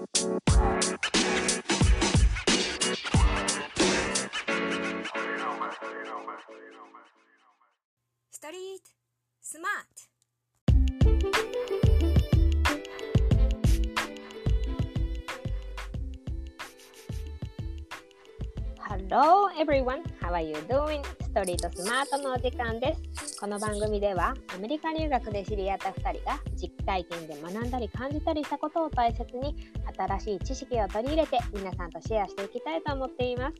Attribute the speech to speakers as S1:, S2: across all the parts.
S1: ストリートスマート
S2: Hello everyone, how are you doing? ストリートスマートのお時間です。 この番組ではアメリカ留学で知り合った2人が実体験で学んだり感じたりしたことを大切に新しい知識を取り入れて皆さんとシェアしていきたいと思っています。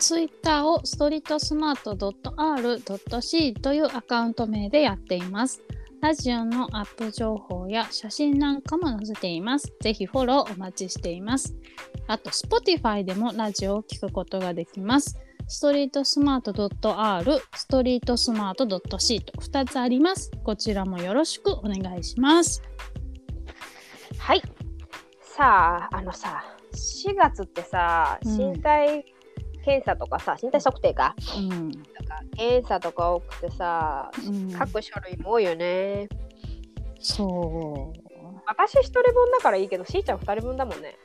S3: ツイッターをストリートスマート .r.c というアカウント名でやっています。ラジオのアップ情報や写真なんかも載せています。ぜひフォローお待ちしています。あと、Spotify でもラジオを聞くことができます。ストリートスマート .r、ストリートスマート .c と2つあります。こちらもよろしくお願いします。
S2: はい。さあ、あのさ、4月ってさ、
S3: うん
S2: 身体検査とかさ、身体測定か、
S3: うん。
S2: なんか検査とか多くてさ、
S3: うん、
S2: 各書類も多いよね。
S3: そう。
S2: 私一人分だからいいけど、しーちゃん二人分だもんね。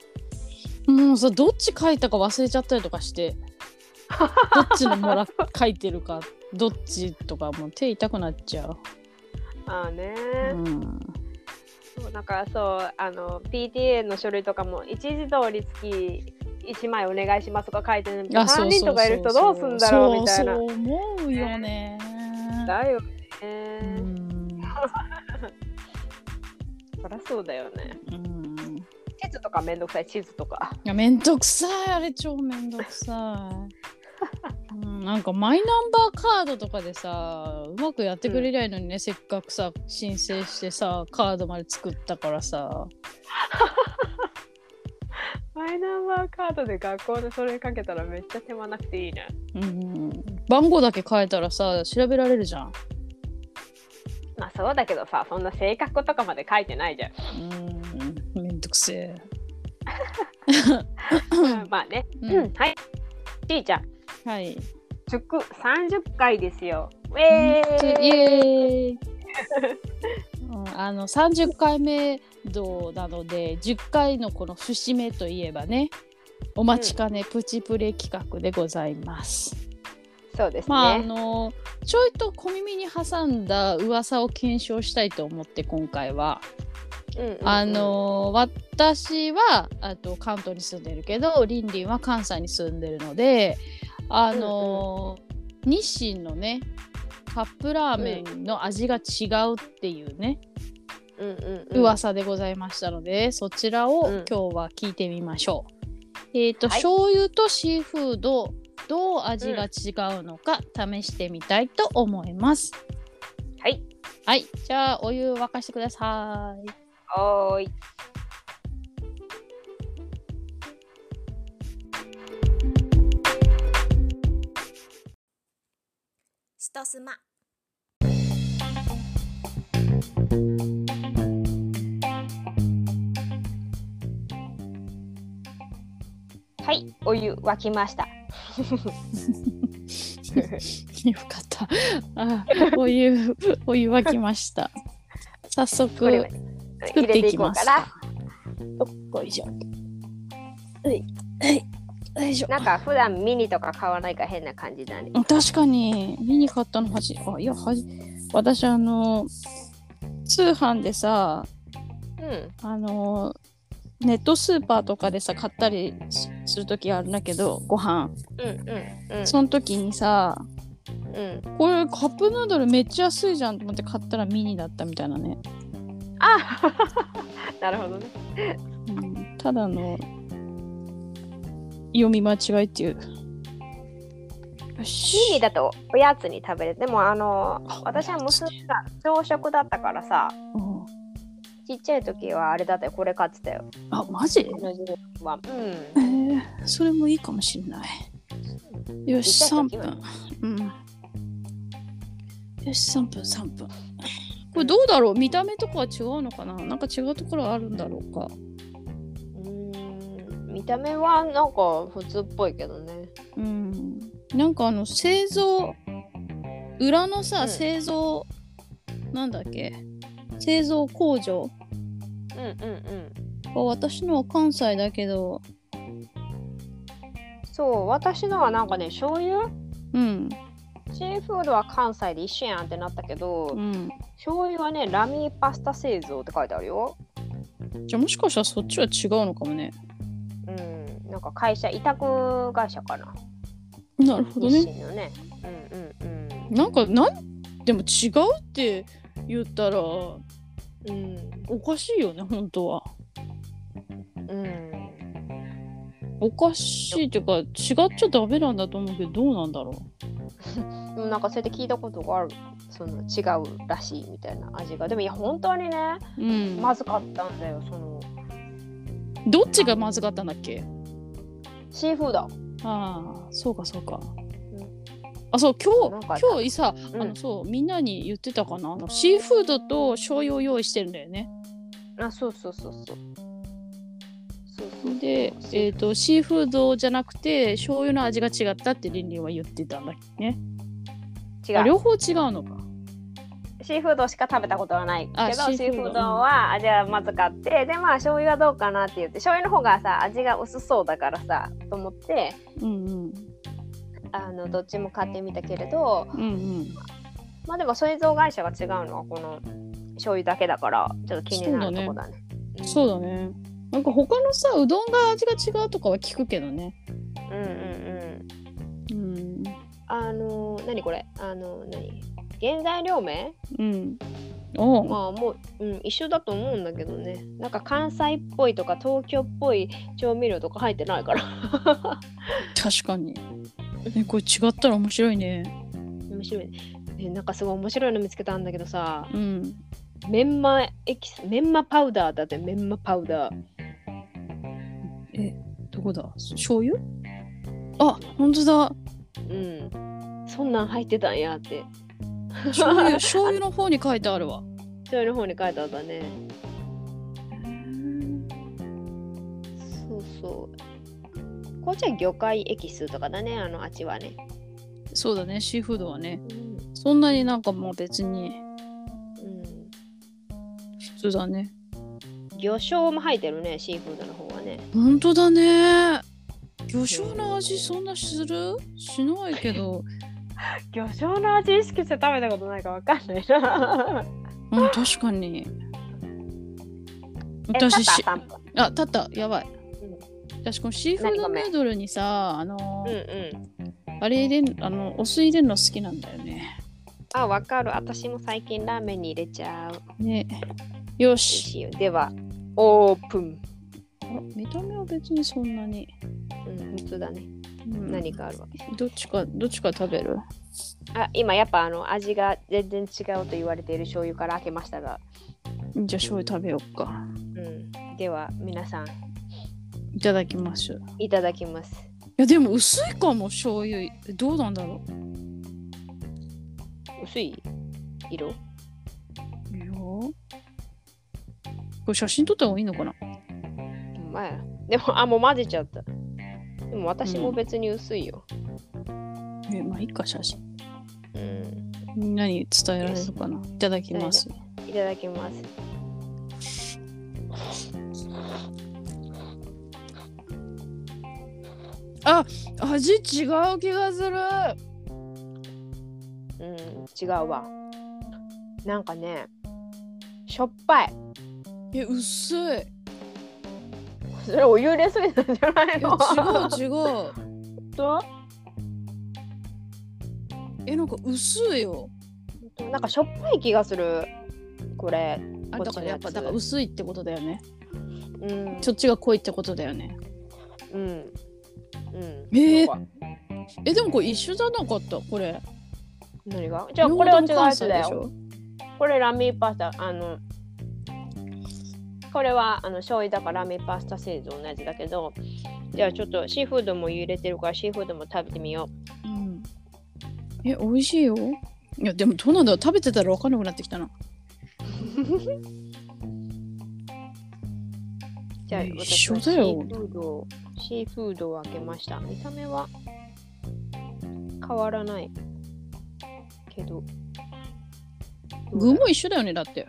S3: もうさどっち書いたか忘れちゃったりとかして どっちのもら書いてるかどっちとかもう手痛くなっちゃう。
S2: ああね、
S3: うん、
S2: そうだからそうあの PTA の書類とかも一時通り月1枚お願いしますとか書いてるのに3人とかいる人どうすんだろうみたいな。
S3: そうそう思うよね。
S2: だよ
S3: う
S2: ね。
S3: ん
S2: そりゃそうだよね。
S3: うん
S2: 地図とかめんどくさい地図とか。
S3: いやめんどくさいあれ超めんどくさい。うん、なんかマイナンバーカードとかでさうまくやってくれりゃいいのにね、せっかくさ申請してさカードまで作ったからさ
S2: マイナンバーカードで学校でそれかけたらめっちゃ手間なくていいね。
S3: うん番号だけ変えたらさ調べられるじゃん。
S2: まあそうだけどさ、そんな性格とかまで書いてないじゃん。
S3: うんめんどくせえ。
S2: まあね。
S3: うん
S2: うん、はい。ちーちゃん、
S3: はい。
S2: 祝30回ですよ。ウェーイ
S3: イエーイうんあの30回目度なので10回のこの節目といえばねお待ちかねプチプレ企画でございます。
S2: そうですね。
S3: まああのちょいと小耳に挟んだ噂を検証したいと思って今回は、
S2: うんうんうん
S3: あの私はあと関東に住んでるけどリンリンは関西に住んでるのであの、日清のねカップラーメンの味が違うっていうね、
S2: うんうんうん、
S3: 噂でございましたのでそちらを
S2: うん
S3: 今日は聞いてみましょう。えっ、と、
S2: はい
S3: 醤油とシーフードどう味が違うのか試してみたいと思います。
S2: はい。
S3: はい、じゃあお湯沸かしてください。
S2: おーい。
S1: ストスマ
S2: はい。お湯沸きました。
S3: よかった。あ、お湯、お湯沸きました。早速、作っていきますか。よいしょ。はい、はい、よいしょ。
S2: なんか普段ミニとか買わないから変な感じだね。
S3: 確かに、見に買ったのはじ、あ、いや、はじ、私、あの、通販でさ、
S2: うん。
S3: あの、ネットスーパーとかでさ、買ったりすするときあるんだけど、ご飯。
S2: うんうんうん。
S3: その時にさ、
S2: うん。
S3: これカップヌードルめっちゃ安いじゃんと思って買ったらミニだったみたいなね。
S2: あ なるほどね。
S3: うん、ただの読み間違いっていう。よし。
S2: ミニだとおやつに食べれる。でもあの、私は娘が朝食だったからさ、
S3: うん
S2: ちっちゃい時はあれだったよ。これ買ってたよ。
S3: あ、マジ？
S2: うん。
S3: えー、それもいいかもしれない。よし、3
S2: ちっちゃい時は
S3: 分。うん。よし、3分、3分。これどうだろう？見た目とかは違うのかな？なんか違うところあるんだろうか。
S2: 見た目はなんか普通っぽいけどね。
S3: うん。なんかあの、製造、裏のさ、
S2: うん
S3: 製造、なんだっけ？製造工場？
S2: うんうん
S3: あ私のは関西だけど、
S2: そう私のはなんかね醤油？
S3: うん、
S2: シーフードは関西で一緒やんってなったけど、
S3: うん。
S2: 醤油はねラミーパスタ製造って書いてあるよ
S3: じゃあもしかしたらそっちは違うのかもね。
S2: うんなんか会社委託会社かな？
S3: なるほどね。
S2: ねうんうんうん
S3: なんかなんでも違うって言ったらお
S2: うん
S3: かしいよね本当は。
S2: うん
S3: おかしいっていうか違っちゃダメなんだと思うけどどうなんだろ
S2: でもなんかそうやって聞いたことがあるその違うらしいみたいな味がでもいや本当にね
S3: う。うん。
S2: まずかったんだよその
S3: どっちがまずかったんだっけ？
S2: シーフード
S3: ああそうかそうか。
S2: ん
S3: あそう今日今日さ、
S2: うん
S3: あのそうみんなに言ってたかな？あのシーフードと醤油を用意してるんだよね。
S2: あそうそうそうそうそうそう
S3: で、えー、とシーフードじゃなくて醤油の味が違ったってリンリンは言ってたんだっけ？ね。
S2: 違う
S3: あ両方違うのか。
S2: シーフードしか食べたことはないけど
S3: あ
S2: シ
S3: シーフード
S2: は味がまずかってでまあ醤油はどうかなって言って醤油の方がさ味が薄そうだからさと思って
S3: うんうん
S2: あのどっちも買ってみたけれど
S3: うんうん。
S2: まあでも製造会社が違うのはこの醤油だけだからちょっと気になるとこだね。
S3: そうだね。なんか他のさうどんが味が違うとかは聞くけどね。
S2: うんうんうん。
S3: うん。
S2: あのー何これ？あの何？原材料名
S3: うん。おう。
S2: まあもう、うん、一緒だと思うんだけどね。なんか関西っぽいとか東京っぽい調味料とか入ってないから。
S3: 確かに。えこれ違ったら面白いね。
S2: 面白い。ねねなんかすごい面白いの見つけたんだけどさ。
S3: うん。
S2: メンマエキスメンマパウダーだってメンマパウダー。
S3: えどこだ？醤油？あ本当だ。
S2: うん。そんなん入ってたんやって
S3: 醤油 醤油の方に書いてあるわ。
S2: 醤油の方に書いてあったねそうそうこっちは魚介エキスとかだねあのあっちはね
S3: そうだねシーフードはね。
S2: うん
S3: そんなになんかもう別に
S2: うん
S3: 普通だね。
S2: 魚醤も入ってるねシーフードの方はね
S3: 本当だね。魚醤の味そんなする？しないけど。
S2: 魚醤の味意識して食べたことないかわかんないな。
S3: うん確かに。
S2: え
S3: 私しあたったやばい。私このシーフードヌードルにさあの
S2: うんうん。
S3: あれ入れんあのお酢入れるの好きなんだよね。
S2: あわかる。私も最近ラーメンに入れちゃう。
S3: ね。よし。
S2: ではオープン。
S3: あ見た目は別にそんなに。
S2: うん普通だね。
S3: うん
S2: 何かあるわけ？
S3: どっちかどっちか食べる？
S2: あ今やっぱあの味が全然違うと言われている醤油から開けましたが。
S3: じゃあ醤油食べようか。
S2: うん。では皆さん。
S3: いただきます。い
S2: いただきます。
S3: やでも薄いかも醤油。どうなんだろ
S2: 薄い色？
S3: う。いやこれ写真撮った方がいいのかな？
S2: ほんまや。でもあもう混ぜちゃったでも私も別に薄いよ
S3: えまあいいか写真。
S2: うん
S3: みんなに伝えられるかな。いただきます。
S2: いただきます
S3: あ味違う気がする。
S2: うん違うわなんかねしょっぱい
S3: え薄い。い
S2: それお湯入れすぎたんじゃない
S3: や
S2: の
S3: 違う違う。
S2: と
S3: えなんか薄いよ。
S2: なんかしょっぱい気がする。これ。
S3: あだからやっぱだから薄いってことだよね。
S2: うん。
S3: そっちが濃いってことだよね。
S2: うん。うん。
S3: えー？えでもこれ一緒じゃなかった？これ。
S2: 何が？じゃあこれは違うやつだよ。これラミーパスタあのこれはあの醤油だからラミーパスタ製造のやつだけどじゃあちょっとシーフードも入れてるからシーフードも食べてみよ
S3: うん。え美味しいよ。いやでもどうなんだ食べてたら分かんなくなってきたな。
S2: う じゃあ
S3: え
S2: 私
S3: 緒だよ
S2: シーフードをシーフードを開けました見た目は変わらないけど
S3: 具も一緒だよねだって。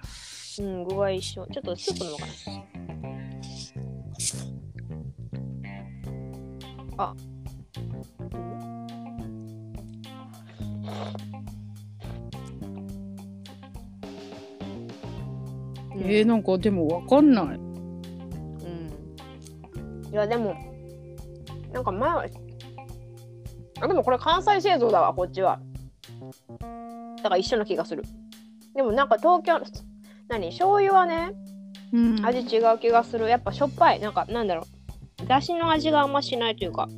S2: うん、具合一緒。ちょっとスープ飲もうかな。あ。
S3: えー、なんかでもわかんない。
S2: うん。いやでもなんか前はあでもこれ関西製造だわこっちは。だから一緒な気がする。でもなんか東京何？醤油はね、
S3: うん、
S2: 味違う気がする。やっぱしょっぱい。なんか、なんだろう。だしの味があんましないというか。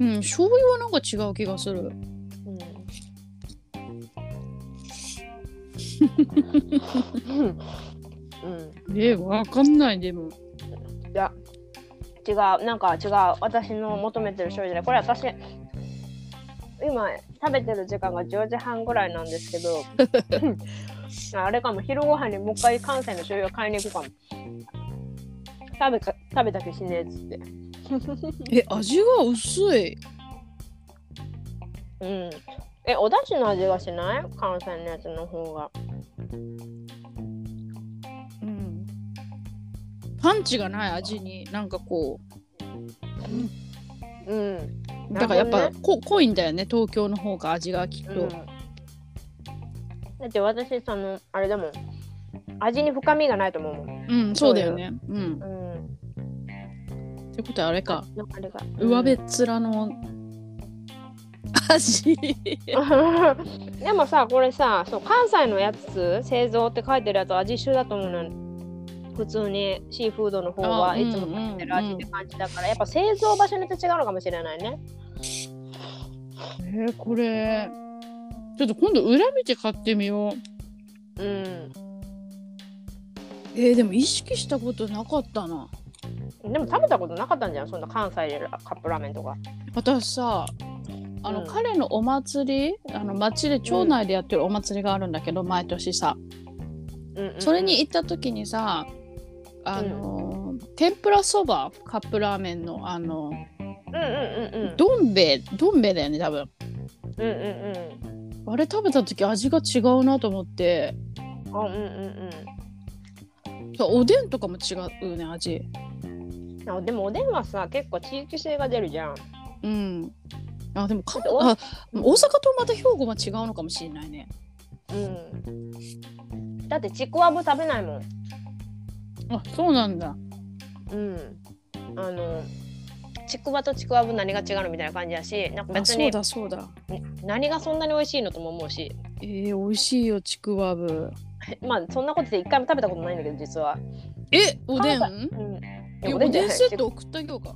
S3: うん、醤油はなんか違う気がする。
S2: うん。うん。
S3: えー、わかんないでも。
S2: いや、違う、なんか違う、私の求めてる醤油で、これ私、今、食べてる時間が10時半ぐらいなんですけど、あれかも、昼ご飯にもう一回関西の醤油を買いに行くかも。食べか食べた気しねえっつって。
S3: え、味が薄い。
S2: うん。え、お出汁の味がしない？関西のやつの方が。
S3: うん。パンチがない味に、なんかこ
S2: うん。
S3: う。だからやっぱ、
S2: なる
S3: こ濃いんだよね、東京の方が味がきっと。
S2: うん、だって私、その、あれだもん。味に深みがないと思うもん。
S3: うん、そうだよね。うん。
S2: うん。
S3: ってことはあれか、
S2: あれが。
S3: 上辺っ面の味。
S2: でもさこれさそう関西のやつ製造って書いてるやつ味一緒だと思うのよ普通にシーフードの方
S3: あ
S2: はいつも食べてる味って感じだから、やっぱ製造場所によって違うのかもしれないね
S3: えー、これ、ちょっと今度裏見て買ってみよう。
S2: うん。
S3: えー、でも意識したことなかったな。
S2: でも食べたことなかったんじゃんそんな関西でカップラーメンとか。
S3: 私さあの、
S2: うん。
S3: 彼のお祭りあの町で町内でやってるお祭りがあるんだけど、毎年さ。
S2: うんうんうん。
S3: それに行った時にさあの、天ぷらそばカップラーメンのあの
S2: うんうんうんうん。
S3: どん兵衛どん兵衛だよね多分。
S2: うんうん
S3: あれ食べた時味が違うなと思って。
S2: うんあうんうん。
S3: そうおでんとかも違うね味。
S2: うんあでもおでんはさ結構地域性が出るじゃん。
S3: うん。あでもかあ大阪とまた兵庫は違うのかもしれないね。
S2: うん。だってちくわぶ食べないもん。
S3: あそうなんだ。
S2: うん、あのちくわとちくわぶ何が違うのみたいな感じだしなんか
S3: あそう
S2: 別に
S3: だそうだ。
S2: 何がそんなに美味しいのとも思うし。
S3: えー、美味しいよちくわぶ。
S2: まあそんなことで一回も食べたことないんだけど実は、
S3: えおでん？
S2: うん、
S3: えおでんセット送ってあげようか。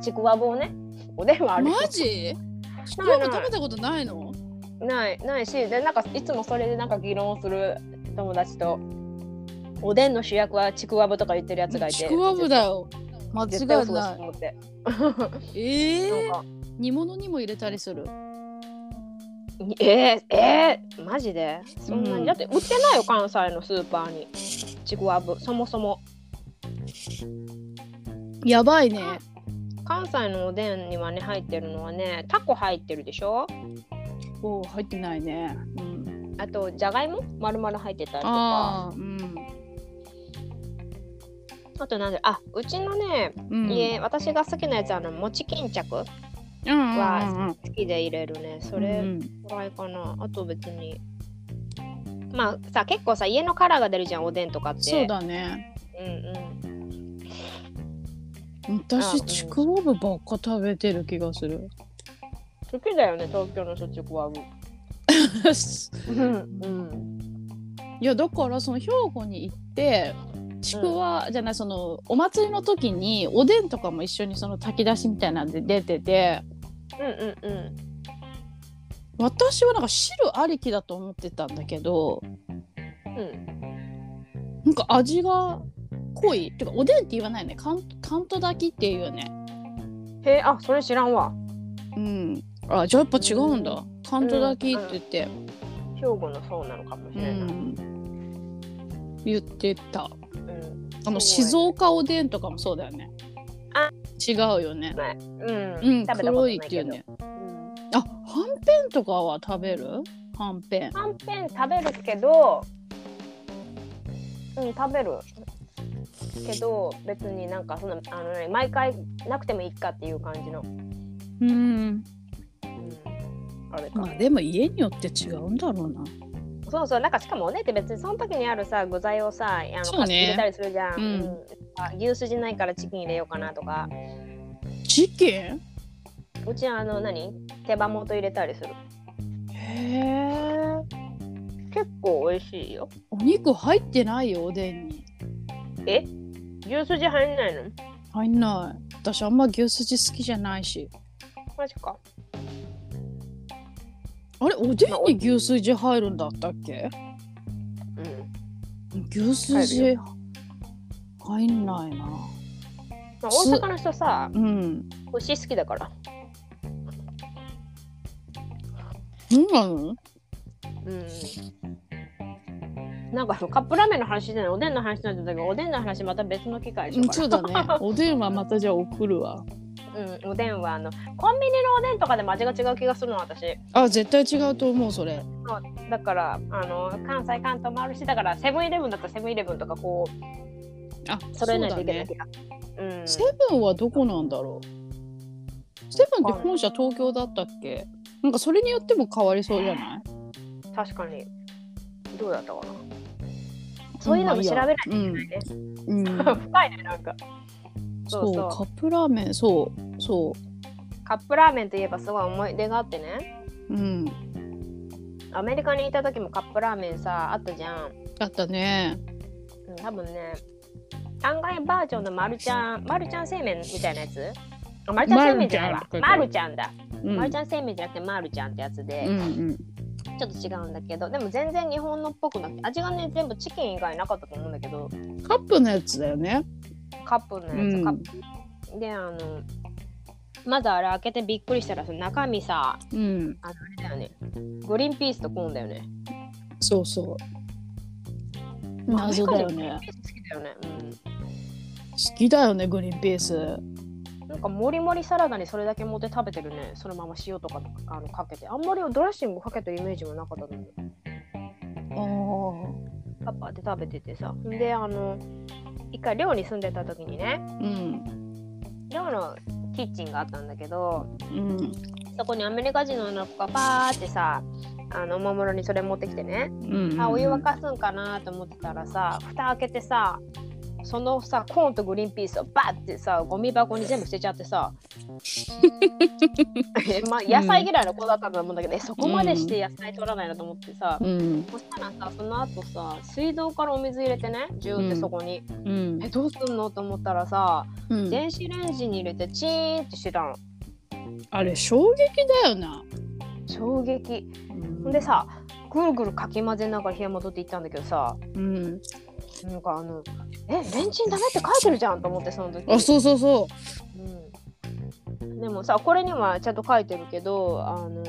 S2: ちくわぶをね。おでんはあるよ。
S3: マジ？ちくわぶ食べたことないの？
S2: ないないし。でなんかいつもそれでなんか議論する。友達と。おでんの主役はちくわぶとか言ってるやつがいて。
S3: ちくわぶだよ間違いない。
S2: と思って。
S3: えー、
S2: なんか。
S3: 煮物にも入れたりする？
S2: えー、えー、マジで？そんなに、
S3: うん。
S2: だって売ってないよ関西のスーパーに。ちくわぶ。そもそも。
S3: やばいね。
S2: 関西のおでんにはね入ってるのはねタコ入ってるでしょ？
S3: お入ってないね。うん。
S2: あとじゃがいも？丸々入ってたりとか。
S3: うん
S2: あとなんであうちのね、
S3: うん。
S2: 家私が好きなやつはあの餅巾着好
S3: うんうんうん
S2: きで入れるね。それ
S3: うん
S2: ぐらいかな、あと別にまあさ結構さ家のカラーが出るじゃんおでんとかって。
S3: そうだね。
S2: うんうん。あ
S3: 私
S2: うん。
S3: ちくわぶばっか食べてる気がする。
S2: 好きだよね東京の人ちくわぶ。うんうん。
S3: いやだからその兵庫に行ってちくわ、じゃないそのお祭りの時におでんとかも一緒にその炊き出しみたいなんで出てて。
S2: うんうんうん
S3: 私はなんか汁ありきだと思ってたんだけど
S2: うん
S3: なんか味が濃い。てかおでんって言わないね。かんかんと炊きっていうよね。
S2: へえあそれ知らんわ。
S3: うん。あじゃあやっぱ違うんだ。かんと炊きって言って、
S2: 兵庫のそうなのかもし
S3: う
S2: れない、
S3: ん。言ってた。
S2: うん
S3: あの静岡おでんとかもそうだよね。
S2: あ。
S3: 違うよね。
S2: ねうん、
S3: うん黒
S2: ない
S3: っていうね。
S2: うん。
S3: あはんぺんとかは食べる？はんぺん。
S2: はんぺん食べるけどうん食べる。けど別になんかそんなあの、ね、毎回なくてもいいかっていう感じの、
S3: うん。
S2: うん、あれか、
S3: まあでも家によって違うんだろうな
S2: そうそうなんかしかもおねって別にその時にあるさ具材をさあの
S3: そうね。
S2: 入れたりするじゃん、
S3: うん。
S2: あ牛すじないからチキン入れようかなとか。
S3: チキン？
S2: うちはあの何？手羽元入れたりする。
S3: へえ
S2: 結構美味しいよ。
S3: お肉入ってないよおでんに。
S2: え？牛すじ入んないの？
S3: 入んない。私あんま牛すじ好きじゃないし。
S2: マジか
S3: あれおでんに牛すじ入るんだったっけ？
S2: うん、
S3: 牛すじ入んないな。
S2: まあ、大阪の人さ
S3: うん。
S2: 牛好きだから。
S3: そうなの？
S2: うん。なんかカップラーメンの話じゃないおでんの話になってたけどおでんの話また別の機会でしょ
S3: そうだね。おでんはまたじゃあ送るわ。
S2: ら、うん、おでんはあのコンビニのおでんとかでも味が違う気がするの私。
S3: あ絶対違うと思うそれ。
S2: だからあの関西関東もあるしだからセブンイレブンだったらセブンイレブンとかこう
S3: あ
S2: 揃えないといけない
S3: そう
S2: 気が。うん。
S3: セブンはどこなんだろう。セブンって本社東京だったっけ？なんかそれによっても変わりそうじゃない？
S2: 確かに。どうだったかな。そういうのも調べないといけないね、
S3: うん、
S2: 深いねなんか
S3: そうカップラーメンそうそ
S2: カップラーメンといえばすごい思い出があってね。
S3: ううん。
S2: アメリカにいた時もカップラーメンさあったじゃん。
S3: あったね。
S2: うん多分ね案外バージョンのマルちゃんマルちゃん製麺みたいなやつ？あマルちゃん製麺じゃないわ。マ
S3: マ
S2: ルちゃんだ、
S3: うん。
S2: マルちゃん製麺じゃなくてマルちゃんってやつで、
S3: うんうん。
S2: ちょっと違うんだけどでも全然日本のっぽくなくて味がね全部チキン以外なかったと思うんだけど。
S3: カップのやつだよね
S2: カップのやつ、
S3: うん。
S2: カップであのまずあれ開けてびっくりしたらさ中身さ
S3: うん。
S2: あのあれだよね。グリーンピースとコーンだよね。
S3: そうそう。謎だよね。
S2: 好きだよね、
S3: 好きだよねグリーンピース。
S2: うん、なんかもりもりサラダにそれだけ持って食べてるね。そのまま塩とかあのかけて。あんまりドレッシングかけてるイメージもなかったのに。
S3: ああ
S2: パパで食べててさ。であの一回寮に住んでた時にね
S3: うん
S2: 寮のキッチンがあったんだけど
S3: うん
S2: そこにアメリカ人の女の子がパーってさあのおもむろにそれ持ってきてね、
S3: うん。
S2: あお湯沸かすんかなと思ってたらさ蓋開けてさそのさコーンとグリーンピースをバッてさゴミ箱に全部捨てちゃってさ。えまあ野菜嫌いの子だったと思うんだけど、えそこまでして野菜取らないなと思ってさ、
S3: うん。
S2: そしたらさその後さ水道からお水入れてねジューってそこに、
S3: うん。
S2: えどうすんのと思ったらさ
S3: うん。
S2: 電子レンジに入れてチーンってしてたの。
S3: あれ衝撃だよな。
S2: 衝撃。でさぐるぐるかき混ぜながら部屋戻って行ったんだけどさ。
S3: うん
S2: なんかあのえレンチンダメって書いてるじゃんと思ってその時。
S3: あそうそうそ
S2: う。ん、でもさこれにはちゃんと書いてるけどあの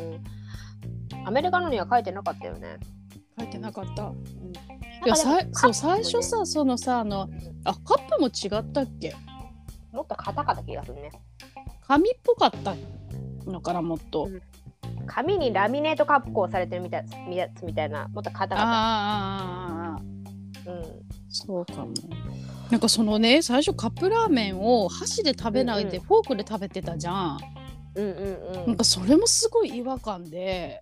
S2: アメリカのには書いてなかったよね。
S3: う書いてなかった。
S2: なん
S3: いやさいそう最初さそのさあのあカップも違ったっけ？
S2: もっと硬かった気がするね。
S3: 紙っぽかったのかなもっと、
S2: うん。紙にラミネート加工されてるみたいやつみたいなもっと硬かっ
S3: ああ
S2: た。うん
S3: そうかも。なんかそのね最初カップラーメンを箸で食べないで
S2: うん
S3: フォークで食べてたじゃん、
S2: うんうんうん。
S3: なんかそれもすごい違和感で。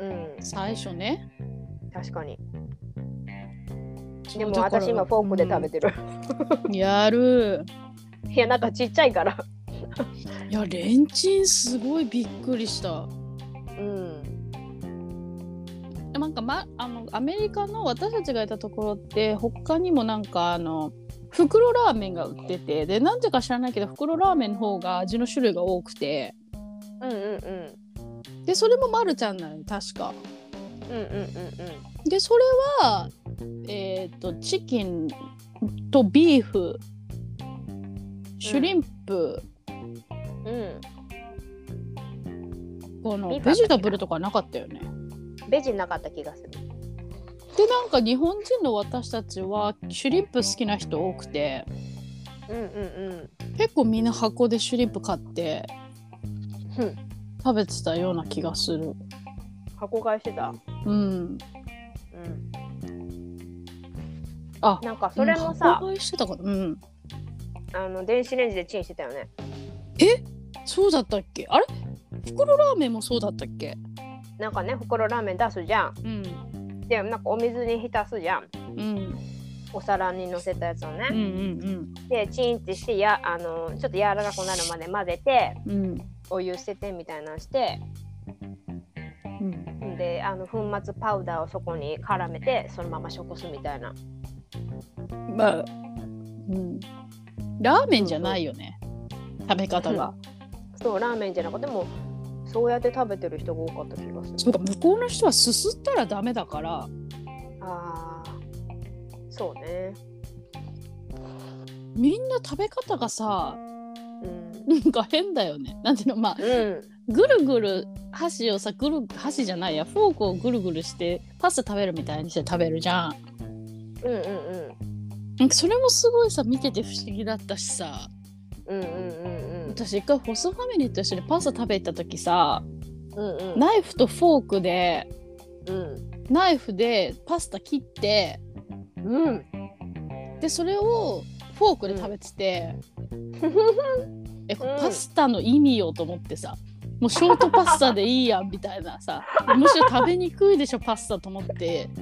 S2: うん。
S3: 最初ね。
S2: 確かに。でも私今フォークで食べてる。
S3: うん。やる。
S2: いやなんかちっちゃいから。
S3: いやレンチンすごいびっくりしたなんか、ま、あのアメリカの私たちがいたところって他にもなんかあの袋ラーメンが売っててでなんでか知らないけど袋ラーメンの方が味の種類が多くて。
S2: うんうんうん。
S3: でそれもマルちゃんなのよ確か。
S2: うんうんうん
S3: でそれはえっ、とチキンとビーフシュリンプ、
S2: うん。うん。
S3: このベジタブルとかなかったよね。
S2: ベジなかった気がする。
S3: でなんか日本人の私たちはシュリンプ好きな人多くて
S2: うんうん
S3: 結構みんな箱でシュリンプ買って
S2: うん。うん
S3: 食べてたような気がする。
S2: 箱買いしてた。
S3: うん。
S2: うん。
S3: あ
S2: なんかそれも
S3: うん
S2: さ
S3: 箱、買いしてたからうん
S2: あの電子レンジでチンしてたよね
S3: そうだったっけ？あれ？袋ラーメンもそうだったっけ？
S2: なんかね袋ラーメン出すじゃん。
S3: うん。
S2: でなんかお水に浸すじゃん。
S3: うん。
S2: お皿にのせたやつをね、
S3: うんうん
S2: でチンってしてやあのちょっと柔らかくなるまで混ぜて
S3: うん。うん
S2: お湯捨ててみたいなのして。
S3: うん。
S2: であの粉末パウダーをそこに絡めてそのまま食すみたいな。
S3: まあ、うん、ラーメンじゃないよね。食べ方が、
S2: そうラーメンじゃなくてもそうやって食べてる人が多かった気がする。
S3: そうか向こうの人はすすったらダメだから。
S2: あーそうね。
S3: みんな食べ方がさ
S2: うん。
S3: なんか変だよね。なんていうのまあ
S2: うん。
S3: ぐるぐる箸をさぐる箸じゃないや。フォークをぐるぐるしてパスタ食べるみたいにして食べるじゃん。
S2: うんうん
S3: なんかそれもすごいさ見てて不思議だったしさ。
S2: うんうんうんうん
S3: 私一回ホストファミリーと一緒にパスタ食べた時さ
S2: うんうん。
S3: ナイフとフォークで
S2: うん。
S3: ナイフでパスタ切って
S2: うん。
S3: でそれをフォークで食べてて、えこれパスタの意味よと思ってさもうショートパスタでいいやんみたいなさむしろ食べにくいでしょパスタと思って。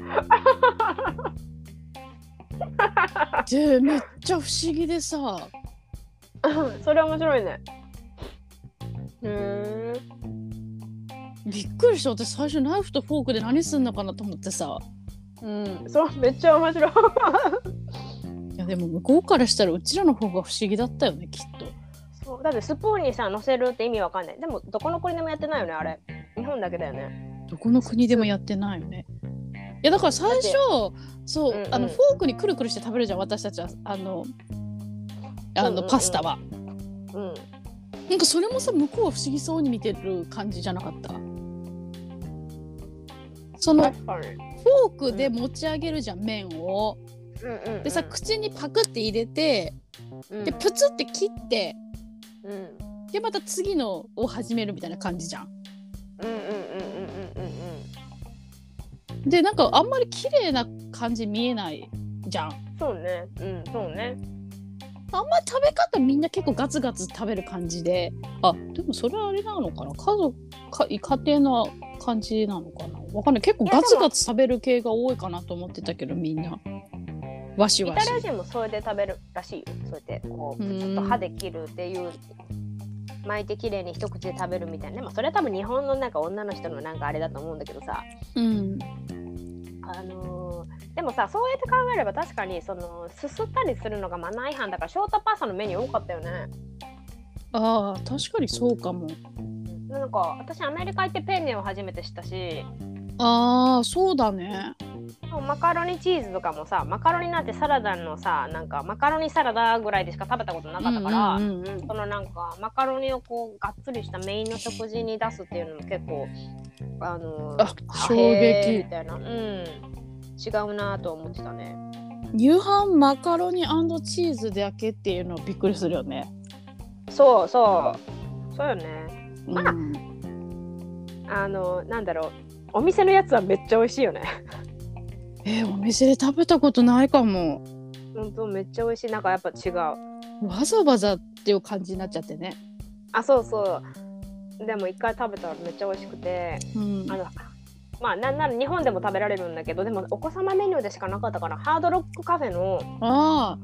S3: でめっちゃ不思議でさ
S2: それ面白いね。うー。ん
S3: びっくりした。私最初ナイフとフォークで何すんのかなと思ってさ。
S2: うんそれめっちゃ面白い。
S3: いやでも向こうからしたらうちらの方が不思議だったよねきっと。
S2: そうだってスプーンにさ乗せるって意味わかんない。でもどこの国でもやってないよねあれ。日本だけだよね。
S3: どこの国でもやってないよね。いやだから最初そう、
S2: うんうん。
S3: あのフォークにくるくるして食べるじゃん私たちは。あのあの、
S2: うんうんうん。
S3: パスタは。
S2: うん。
S3: なんかそれもさ向こうは不思議そうに見てる感じじゃなかった？そのフォークで持ち上げるじゃん麺を。
S2: うんうんうん。
S3: でさ口にパクって入れて
S2: うん。
S3: でプツって切って
S2: うん。
S3: でまた次のを始めるみたいな感じじゃん。
S2: うんうんうんうんうんうん。
S3: でなんかあんまり綺麗な感じ見えないじゃん。
S2: そうね。うんそうね
S3: あんまり食べ方みんな結構ガツガツ食べる感じで。あでもそれはあれなのかな。家族か家庭の感じなのかな。わかんない。結構ガツガツ食べる系が多いかなと思ってたけどみんな。わし
S2: イ
S3: わし。
S2: タリア人もそれで食べるらしいよ。そうやってこう
S3: うん
S2: ちょっと歯で切るっていう巻いて綺麗に一口で食べるみたいな。まあそれは多分日本のなんか女の人のなんかあれだと思うんだけどさ。
S3: うん。
S2: あのーでもさそうやって考えれば確かにそのすすったりするのがマナー違反だからショートパスタのメニュー多かったよね。
S3: あー確かにそうかも。
S2: なんか私アメリカ行ってペンネを初めて知ったし。
S3: あーそうだね。
S2: マカロニチーズとかもさマカロニなんてサラダのさなんかマカロニサラダぐらいでしか食べたことなかったから、
S3: うんうんうんうん。
S2: そのなんかマカロニをこうがっつりしたメインの食事に出すっていうのも結構あの
S3: あ衝
S2: へーみ
S3: 撃
S2: たいな。うん違うなと思ってたね。
S3: 夕飯マカロニチーズだけっていうのびっくりするよね。
S2: そうそう。そうよね。まあ
S3: うん。
S2: あのなんだろう。お店のやつはめっちゃ美味しいよね。
S3: えーお店で食べたことないかも。
S2: ほんとめっちゃ美味しい。なんかやっぱ違う。
S3: わざわざっていう感じになっちゃってね。
S2: あそうそう。でも一回食べたらめっちゃ美味しくて。
S3: うん。
S2: あのまあなんなら日本でも食べられるんだけどでもお子様メニューでしかなかったからハードロックカフェの
S3: あ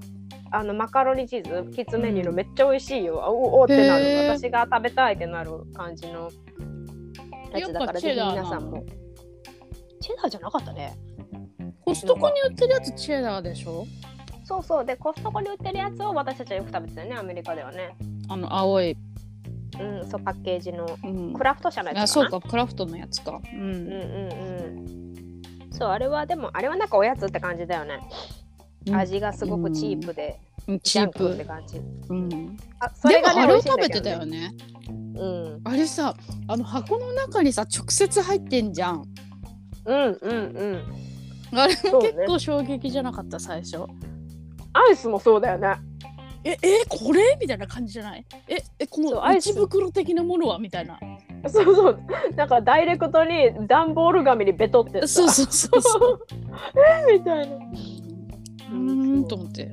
S2: あ。のマカロニチーズキッズメニューのめっちゃ美味しいよ、あおおってなる。私が食べたいってなる感じのやつだからぜひ皆さんも。チェダーじゃなかったね。
S3: コストコに売ってるやつチェダーでしょ？
S2: そうそう。でコストコに売ってるやつを私たちはよく食べてたよねアメリカではね。
S3: あの青い、
S2: うんそうパッケージの。
S3: うん。
S2: クラフト社のや
S3: あ
S2: つかな。
S3: そうかクラフトのやつか。う
S2: うんんうんうん。そうあれはでもあれはなんかおやつって感じだよね、味がすごくチープで、
S3: うん。チー
S2: ジャンクって
S3: プ
S2: 感じ。
S3: うん。
S2: あそ
S3: でも
S2: れがね
S3: あれを食べ
S2: 美味しいんだけど
S3: てたよね。
S2: うん。
S3: あれさあの箱の中にさ直接入ってんじゃん。
S2: うんうんうん。
S3: あれも
S2: そうね。
S3: 結構衝撃じゃなかった最初。
S2: アイスもそうだよね
S3: ええこれ？みたいな感じじゃない？ええこの内袋的なものは？みたいな。
S2: そうそう。なんかダイレクトに段ボール紙にベトってさ
S3: そうそうそうそう。
S2: みたいな。
S3: ーんと思って。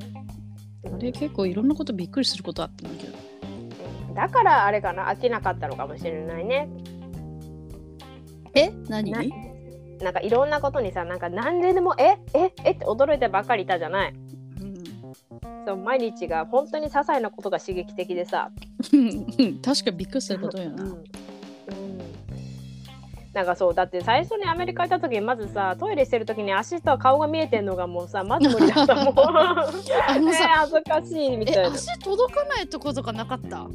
S3: あれ結構いろんなことびっくりすることあったんだけど。
S2: うんだからあれかな？飽きなかったのかもしれないね。
S3: え？何？
S2: ななんかいろんなことにさなんか何ででもえ？え？え？って驚いてばっかりいたじゃない？そう毎日が本当に些細なことが刺激的でさ。
S3: うん確かにびっくりすることよな、
S2: うん。うん。なんかそうだって最初にアメリカ行った時にまずさトイレしてる時に足と顔が見えてんのがもうさまず無理だったもん
S3: あの
S2: 恥ずかしいみたいな。
S3: え足届かないとことかなかった？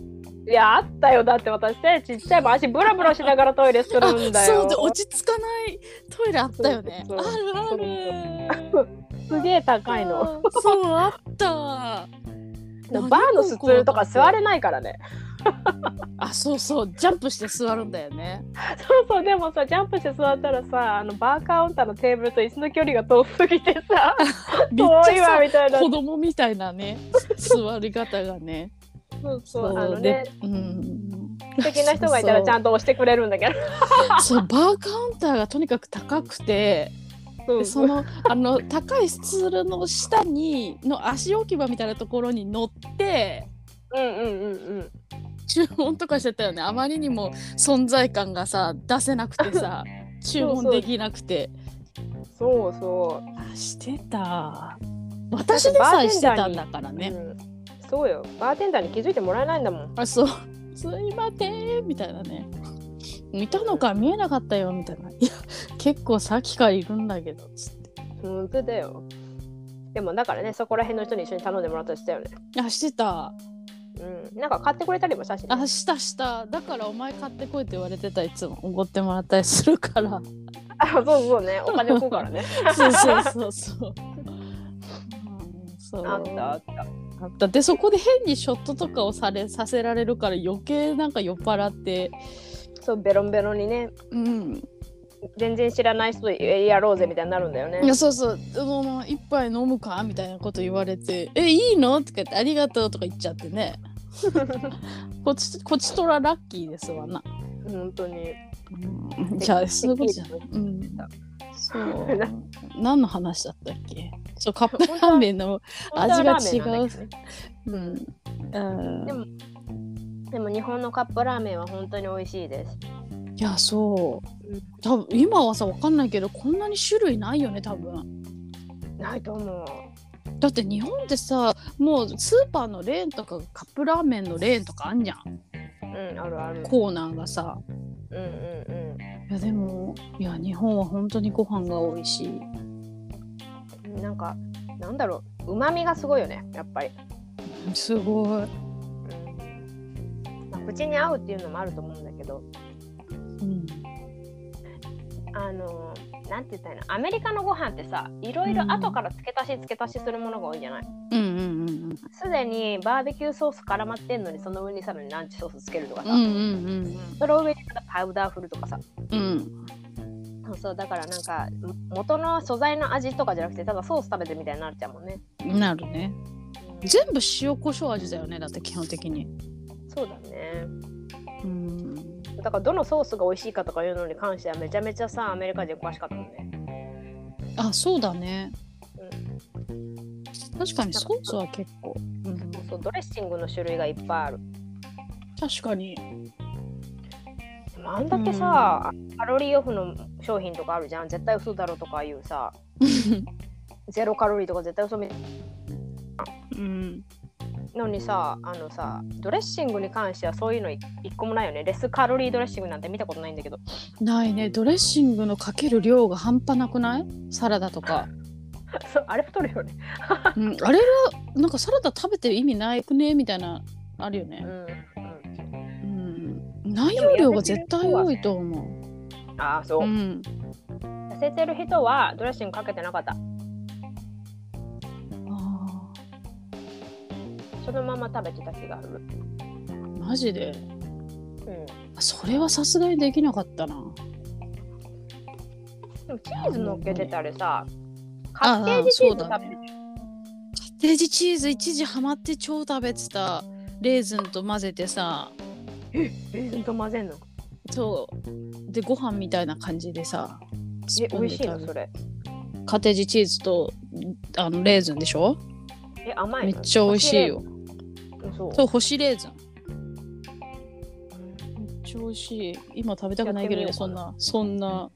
S2: いやあったよ。だって私ねちっちゃいもん足ブラブラしながらトイレするんだよ。
S3: そうで落ち着かないトイレあったよね。あるある
S2: すげえ高いの。
S3: そうあった。
S2: バーのスツールとか座れないからね。
S3: あそうそうジャンプして座るんだよね。
S2: そうそうでもさジャンプして座ったらさあのバーカウンターのテーブルと椅子の距離が遠すぎてさ 遠いわみたいな。
S3: 子供みたいなね座り方がね。
S2: そうそうあの
S3: で
S2: ね
S3: うん。
S2: 素敵な人がいたらちゃんと押してくれるんだけど。
S3: そうバーカウンターがとにかく高くて
S2: そ
S3: そのあの高いスツールの下にの足置き場みたいなところに乗って
S2: うんうんうんうん。
S3: 注文とかしてたよね。あまりにも存在感がさ出せなくてさ 注文できなくて。
S2: そうそ
S3: あしてた。私でさえしてたんだから
S2: う、
S3: ね、
S2: うん、そうよ。バーテンダーに気づいてもらえないんだもん。
S3: あそう。すいません。みたいなねいたのか見えなかったよみたいな。いや結構さっきからいるんだけどつって。
S2: 本当だよ。でもだからねそこら辺の人に一緒に頼んでもらったりしたよね。
S3: あしてた。
S2: うん。なんか買ってくれたりもしたし、ね、
S3: あしたした。だからお前買ってこいって言われてたいつも。おごってもらったりするから。
S2: あそうそうね。お金置くからね。
S3: そうそうそうそう。うんそう。
S2: あったあった。
S3: あった。でそこで変にショットとかをされさせられるから余計なんか酔っ払って、
S2: そうベロンベロンにね。
S3: うん、
S2: 全然知らない人とやろうぜみたいになるんだよね。
S3: いやそうそう。その一杯飲むかみたいなこと言われて「えいいの?」とか言って「ありがとう」とか言っちゃってね。こっちこっちとらラッキーですわな。
S2: 本当に。
S3: うん、じゃあそういうことじゃん。うん、そう。何の話だったっけ？そうカップラーメンの味が違う。うん。うん。
S2: でもでも日本のカップラーメンは本当に美味しいです。
S3: いやそう。多分今はさわかんないけどこんなに種類ないよね多分。
S2: ないと思う。
S3: だって日本ってさもうスーパーのレーンとかカップラーメンのレーンとかあんじゃん。
S2: うんあるある。
S3: コーナーがさ。
S2: うんうん
S3: いやでもいや日本は本当にご飯が美味しい。
S2: うんなんかなんだろう。うまみがすごいよねやっぱり、
S3: すごい
S2: 口に合うっていうのもあると思うんだけど。
S3: うん
S2: あのなんて言ったらいいの？アメリカのご飯ってさいろいろ後から付け足し付け足しするものが多いじゃない？
S3: うんうんうん
S2: すでにバーベキューソース絡まってんのにその上にさらにランチソースつけるとかさ、
S3: うんうんうん
S2: その上にパウダー振るとかさ。
S3: うん。
S2: そうそうだからなんか元の素材の味とかじゃなくてただソース食べてみたいになっちゃうもんね、
S3: うんなるね。
S2: うん。
S3: 全部塩コショウ味だよねだって基本的に
S2: そうだね。
S3: うん。
S2: だからどのソースが美味しいかとかいうのに関してはめちゃめちゃさアメリカ人詳しかったもんね。
S3: あそうだね。確かにソースは結構、うん、
S2: そうドレッシングの種類がいっぱいある。
S3: 確かに。
S2: あんだけさ、カロリーオフの商品とかあるじゃん。絶対嘘だろとかいうさ。ゼロカロリーとか絶対嘘み
S3: うん
S2: のにさあのさドレッシングに関してはそういうのい一個もないよね。レスカロリードレッシングなんて見たことないんだけど。
S3: ないね。ドレッシングのかける量が半端なくない？サラダとか、
S2: あれ太るよね。
S3: うん、あれはなんかサラダ食べてる意味ないくね？みたいなあるよね、
S2: うん、うん、
S3: うん、内容量が絶対多いと思
S2: ああそう、
S3: う、うん、
S2: 痩せてる人はドレッシングかけてなかったそのまま食べてた気がする。
S3: ーマジで？
S2: うん。
S3: それはさすがにできなかったな。
S2: でもチーズ乗っけてたりさカッテージチーズ食べてる、
S3: デージチーズ一時ハマって超食べてたレーズンと混ぜてさ。
S2: レーズンと混ぜんの？
S3: そう。でご飯みたいな感じでさス
S2: え美味しいのそれ？
S3: カテージチーズとあのレーズンでしょ？
S2: え、甘いの？
S3: めっちゃ美味しいよ。
S2: そう。
S3: そう、干しレーズン。めっちゃ美味しい。今食べたくないけどね、そんな、そんな、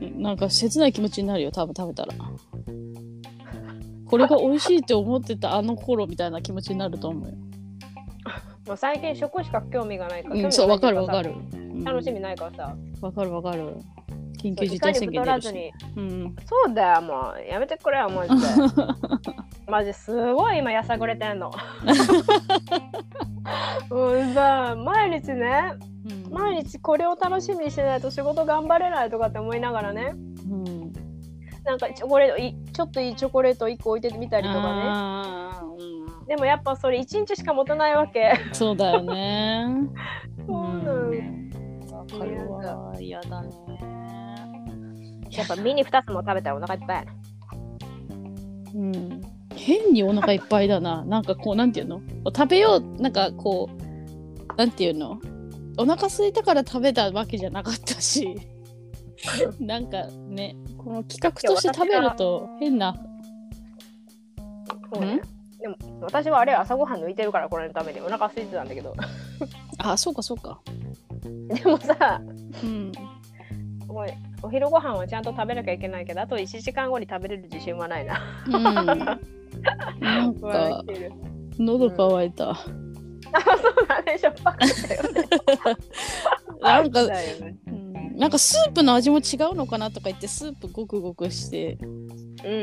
S3: なんか切ない気持ちになるよ、多分食べたら。これが美味しいって思ってたあの頃みたいな気持ちになると思うよ。
S2: もう最近食しか興味がないから。
S3: うん、そう、わかるわか
S2: る。
S3: る。うん
S2: 楽しみないからさ。
S3: わかるわかる。緊急事態宣言出るし。うん。
S2: そうだよ、もう。やめてくれよ、マジで。マジすごい今やさぐれてんの。うんさ、毎日ね、
S3: うん
S2: 毎日これを楽しみにしないと仕事頑張れないとかって思いながらね。
S3: うん。
S2: なんかチョコレートいちょっといいチョコレート1個置いてみたりとかね。
S3: うん
S2: でもやっぱそれ1日しか持たないわけ。
S3: そうだよね。
S2: そうなの
S3: わかるわ。嫌だね。
S2: やっぱミニ2つも食べたらお腹いっぱいやね。
S3: うん。変にお腹いっぱいだな。なんかこう、なんていうの？食べよう、なんかこう、なんていうの？お腹空いたから食べたわけじゃなかったし。なんかね、この企画として食べると変な。
S2: そうね。でも私はあれ朝ごはん抜いてるからこれのためにお腹空いてたんだけど。
S3: あ、そうかそうか。
S2: でもさ、
S3: うん。
S2: おいお昼ご飯はちゃんと食べなきゃいけないけど、あと1時間後に食べれる自信はないな。
S3: うん、なんか喉乾いた。
S2: そうだね、しょっぱかったよね。
S3: なんか、なんかスープの味も違うのかなとか言ってスープごくごくして。
S2: うんうんう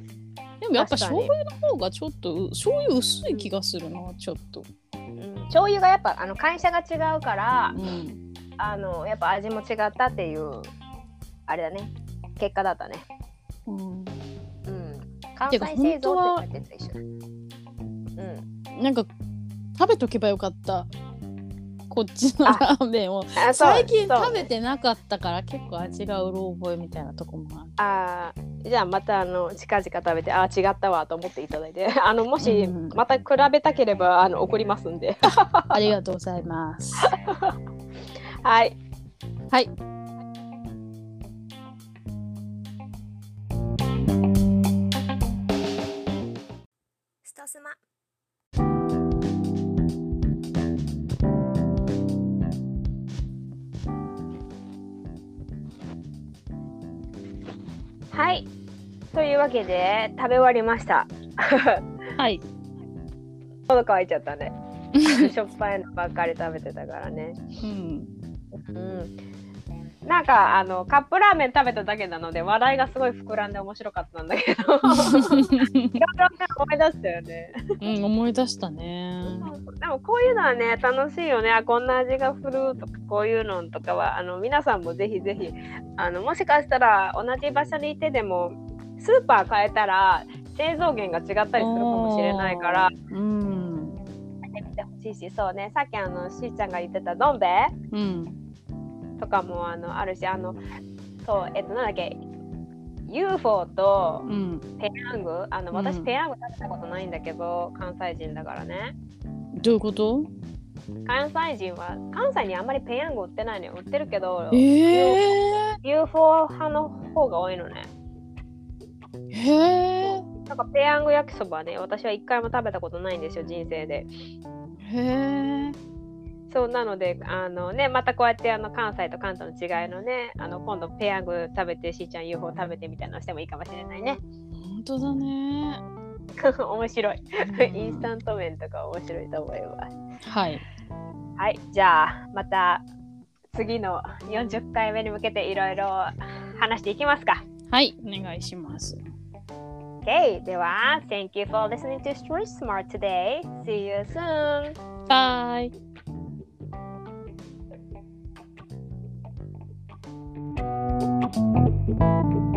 S2: ん。
S3: でもやっぱ醤油の方がちょっとう醤油薄い気がするなちょっと、
S2: うん。醤油がやっぱあの会社が違うから
S3: うん、
S2: あのやっぱ味も違ったっていうあれだね。結果だったね。
S3: うん
S2: うん関西製造って書いてた一緒だうん。
S3: なんか食べとけばよかった。こっちの
S2: あ。
S3: ラーメンを。最近食べてなかったから結構味がうろ覚えみたいなとこもある。
S2: あー。じゃあまたあの近々食べてあー違ったわと思っていただいて。あのもし
S3: うん。
S2: また比べたければあの送りますんで。
S3: ありがとうございます。
S2: はい。
S3: はい
S1: ストスマ
S2: はい。というわけで食べ終わりました。
S3: はい。
S2: 喉乾いちゃったね。しょっぱいのばっかり食べてたからね。
S3: うん。
S2: うんなんかあのカップラーメン食べただけなので話題がすごい膨らんで面白かったんだけど。いろいろね思い出したよね
S3: うん、思い出したね。
S2: でもこういうのはね楽しいよね。あこんな味がするとかこういうのとかはあの皆さんもぜひぜひあのもしかしたら同じ場所にいてでもスーパー変えたら製造源が違ったりするかもしれないから
S3: うん。
S2: てみてほしいしそうね。さっきあのしーちゃんが言ってたどん兵衛。
S3: うん。
S2: とかもあのあるしあのそうえっとなんだっけ UFO と
S3: うん。
S2: ペヤング？あの私
S3: うん
S2: ペヤング食べたことないんだけど関西人だからね
S3: どういうこと？
S2: 関西人は関西にあんまりペヤング売ってないのよ売ってるけど
S3: ええ
S2: UFO 派の方が多いのね
S3: ー。へえ。
S2: なんかペヤング焼きそばね私は一回も食べたことないんですよ人生で
S3: へえ。
S2: そうなのであのねまたこうやってあの関西と関東の違いのねあの今度ペヤング食べてしーちゃん UFO 食べてみたいなのしてもいいかもしれないね。
S3: 本当だね。
S2: 面白い。
S3: うん。
S2: インスタント麺とか面白いと思います。
S3: はい。
S2: はいじゃあまた次の40回目に向けていろいろ話していきますか。
S3: はい、お願いします。
S2: OK では Thank you for listening to Street Smart today. See you soon
S3: バイ。「